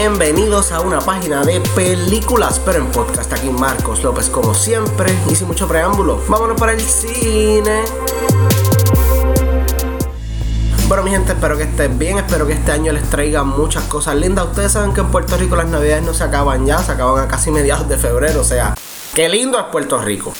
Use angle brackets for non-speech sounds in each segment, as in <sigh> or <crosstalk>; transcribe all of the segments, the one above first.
bienvenidos a una página de películas, pero en podcast. Aquí Marcos López, como siempre, y sin mucho preámbulo, vámonos para el cine. Bueno, mi gente, espero que estén bien. Espero que este año les traiga muchas cosas lindas. Ustedes saben que en Puerto Rico las navidades no se acaban ya, se acaban a casi mediados de febrero. O sea, qué lindo es Puerto Rico.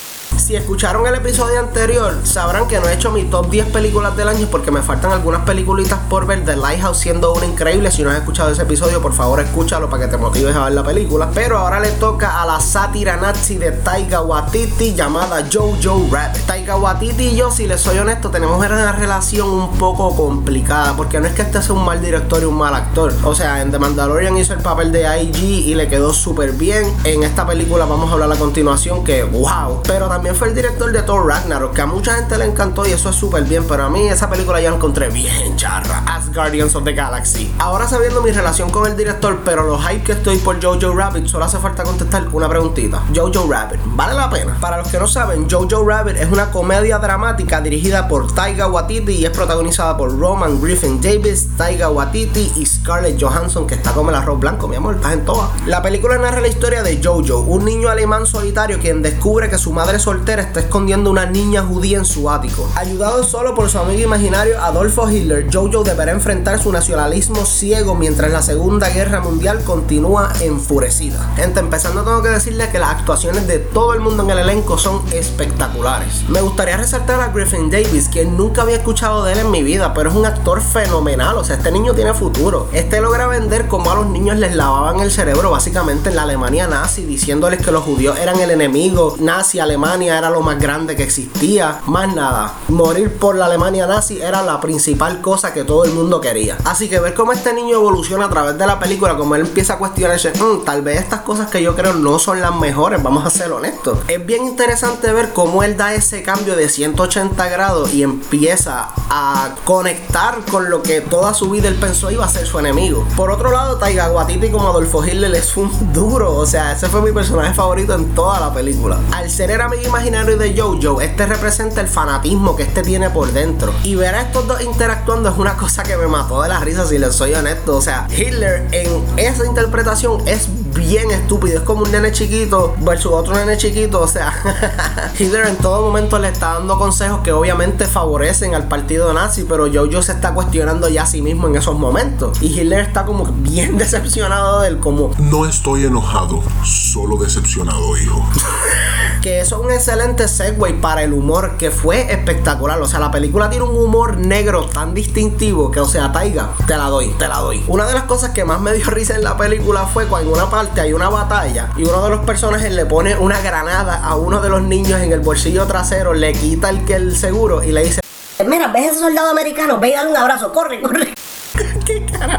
Si escucharon el episodio anterior, sabrán que no he hecho mi top 10 películas del año porque me faltan algunas peliculitas por ver. The Lighthouse siendo una increíble. Si no has escuchado ese episodio, por favor escúchalo para que te motives a ver la película. Pero ahora le toca a la sátira nazi de Taika Waititi llamada Jojo Rabbit. Taika Waititi y yo, si les soy honesto, tenemos una relación un poco complicada porque no es que este sea un mal director y un mal actor. O sea, en The Mandalorian hizo el papel de IG y le quedó súper bien. En esta película vamos a hablar a continuación que wow. Pero también el director de Thor Ragnarok, que a mucha gente le encantó y eso es súper bien, pero a mí esa película ya la encontré bien charra, As Guardians of the Galaxy. Ahora sabiendo mi relación con el director, pero los hype que estoy por Jojo Rabbit, solo hace falta contestar una preguntita. Jojo Rabbit, ¿vale la pena? Para los que no saben, Jojo Rabbit es una comedia dramática dirigida por Taiga Waititi y es protagonizada por Roman Griffin Davis, Taiga Waititi y Scarlett Johansson, que está como el arroz blanco, mi amor, estás en toa. La película narra la historia de Jojo, un niño alemán solitario quien descubre que su madre soltera está escondiendo una niña judía en su ático. Ayudado solo por su amigo imaginario Adolfo Hitler, Jojo deberá enfrentar su nacionalismo ciego mientras la Segunda Guerra Mundial continúa enfurecida. Gente, empezando tengo que decirle que las actuaciones de todo el mundo en el elenco son espectaculares. Me gustaría resaltar a Griffin Davis, quien nunca había escuchado de él en mi vida, pero es un actor fenomenal, o sea, este niño tiene futuro. Este logra vender como a los niños les lavaban el cerebro básicamente en la Alemania nazi, diciéndoles que los judíos eran el enemigo nazi, Alemania era lo más grande que existía. Más nada, morir por la Alemania nazi era la principal cosa que todo el mundo quería. Así que ver cómo este niño evoluciona a través de la película, como él empieza a cuestionarse, mm, tal vez estas cosas que yo creo no son las mejores, vamos a ser honestos. Es bien interesante ver cómo él da ese cambio de 180 grados y empieza a conectar con lo que toda su vida él pensó iba a ser su enemigo. Por otro lado, Taiga Waititi como Adolfo Hitler es un <laughs> duro, o sea, ese fue mi personaje favorito en toda la película. Al ser el amigo imaginario de Jojo, este representa el fanatismo que este tiene por dentro. Y ver a estos dos interactuando es una cosa que me mató de la risa, si les soy honesto. O sea, Hitler en esa interpretación es bien estúpido. Es como un nene chiquito versus otro nene chiquito. O sea, <laughs> Hitler en todo momento le está dando consejos que obviamente favorecen al partido nazi, pero Jojo se está cuestionando ya a sí mismo en esos momentos. Y Hitler está como bien <laughs> decepcionado de él, como... No estoy enojado, solo decepcionado, hijo. <laughs> que eso es un excelente segue para el humor que fue espectacular. O sea, la película tiene un humor negro tan distintivo que, o sea, Taiga, te la doy, te la doy. Una de las cosas que más me dio <laughs> risa en la película fue cuando en una parte hay una batalla y uno de los personajes le pone una granada a uno de los niños en el bolsillo trasero, le quita el, el seguro y le dice: Mira, ves ese soldado americano, ve y dale un abrazo, corre, corre.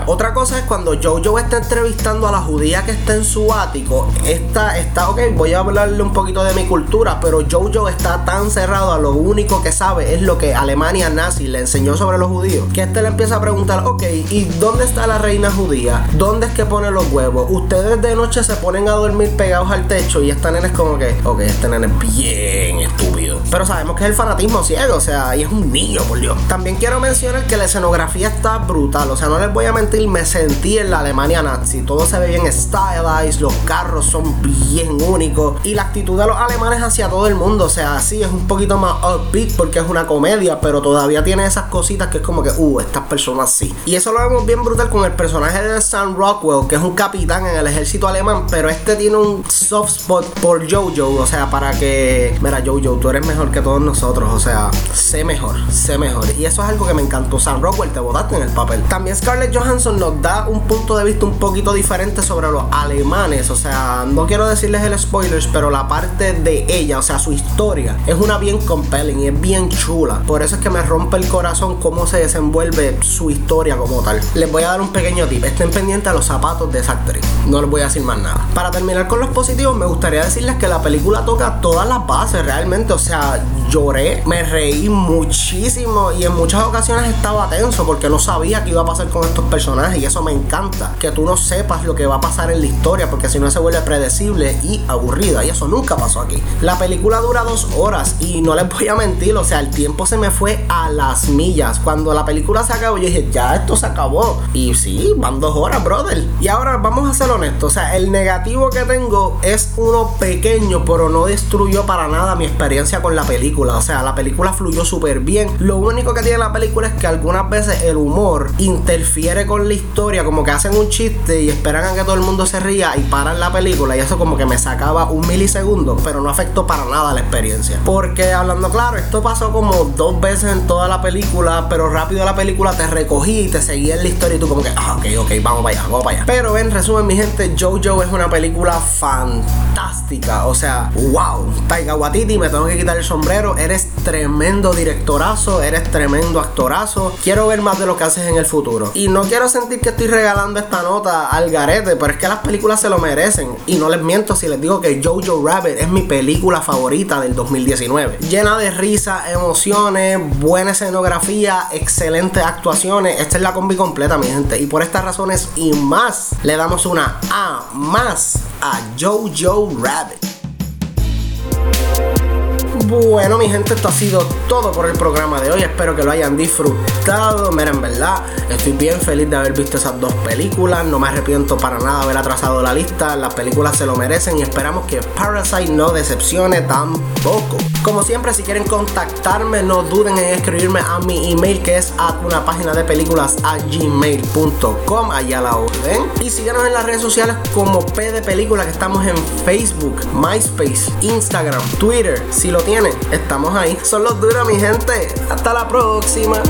Otra cosa es cuando Jojo está entrevistando a la judía que está en su ático. Está, está, ok, voy a hablarle un poquito de mi cultura, pero Jojo está tan cerrado a lo único que sabe es lo que Alemania nazi le enseñó sobre los judíos. Que este le empieza a preguntar, ok, ¿y dónde está la reina judía? ¿Dónde es que pone los huevos? Ustedes de noche se ponen a dormir pegados al techo y esta nene es como que, ok, este nene es bien estúpido. Pero sabemos que es el fanatismo ciego, o sea, y es un niño, por Dios. También quiero mencionar que la escenografía está brutal, o sea, no les voy a mentir, me sentí en la Alemania nazi. Todo se ve bien stylized, los carros son bien únicos y la actitud de los alemanes hacia todo el mundo, o sea, sí es un poquito más upbeat porque es una comedia, pero todavía tiene esas cositas que es como que, uh, estas personas sí. Y eso lo vemos bien brutal con el personaje de Sam Rockwell, que es un capitán en el ejército alemán, pero este tiene un soft spot por Jojo, o sea, para que, mira, Jojo, tú eres mejor que todos nosotros, o sea, sé mejor, sé mejor. Y eso es algo que me encantó. Sam Rockwell, te botaste en el papel. También Scarlett Johansson nos da un punto de vista un poquito diferente sobre los alemanes. O sea, no quiero decirles el spoilers, pero la parte de ella, o sea, su historia, es una bien compelling y es bien chula. Por eso es que me rompe el corazón cómo se desenvuelve su historia como tal. Les voy a dar un pequeño tip. Estén pendientes a los zapatos de esa actriz. No les voy a decir más nada. Para terminar con los positivos, me gustaría decirles que la película toca todas las bases realmente. O sea, lloré, me reí muchísimo y en muchas ocasiones estaba tenso porque no sabía qué iba a pasar con estos personajes y eso me encanta. Que tú no sepas lo que va a pasar en la historia porque si no se vuelve predecible y aburrida y eso nunca pasó aquí. La película dura dos horas y no les voy a mentir, o sea, el tiempo se me fue a las millas. Cuando la película se acabó yo dije, ya esto se acabó. Y sí, van dos horas, brother. Y ahora vamos a ser honestos, o sea, el negativo que tengo es uno pequeño, pero no destruyó para nada mi experiencia con la película. O sea, la película fluyó súper bien. Lo único que tiene la película es que algunas veces el humor interfiere con la historia, como que hacen un chiste y esperan a que todo el mundo se ría y paran la película. Y eso como que me sacaba un milisegundo, pero no afectó para nada la experiencia. Porque hablando claro, esto pasó como dos veces en toda la película, pero rápido la película te recogí y te seguía en la historia y tú como que, ah, ok, ok, vamos para allá, vamos para allá. Pero en resumen, mi gente, Jojo es una película fantástica. O sea, wow, Taika Waititi, me tengo que quitar el sombrero. Eres tremendo directorazo, eres tremendo actorazo. Quiero ver más de lo que haces en el futuro. Y no quiero sentir que estoy regalando esta nota al garete, pero es que las películas se lo merecen. Y no les miento si les digo que Jojo Rabbit es mi película favorita del 2019. Llena de risa, emociones, buena escenografía, excelentes actuaciones. Esta es la combi completa, mi gente. Y por estas razones y más, le damos una A más a Jojo Rabbit. Bueno, mi gente, esto ha sido todo por el programa de hoy. Espero que lo hayan disfrutado. Miren, en verdad, estoy bien feliz de haber visto esas dos películas. No me arrepiento para nada de haber atrasado la lista. Las películas se lo merecen y esperamos que Parasite no decepcione tampoco. Como siempre, si quieren contactarme, no duden en escribirme a mi email que es a una página de películas a gmail.com. Allá la orden. Y síganos en las redes sociales como P de Película, que estamos en Facebook, MySpace, Instagram, Twitter. Si lo tienen, estamos ahí. Son los duros, mi gente. Hasta la próxima.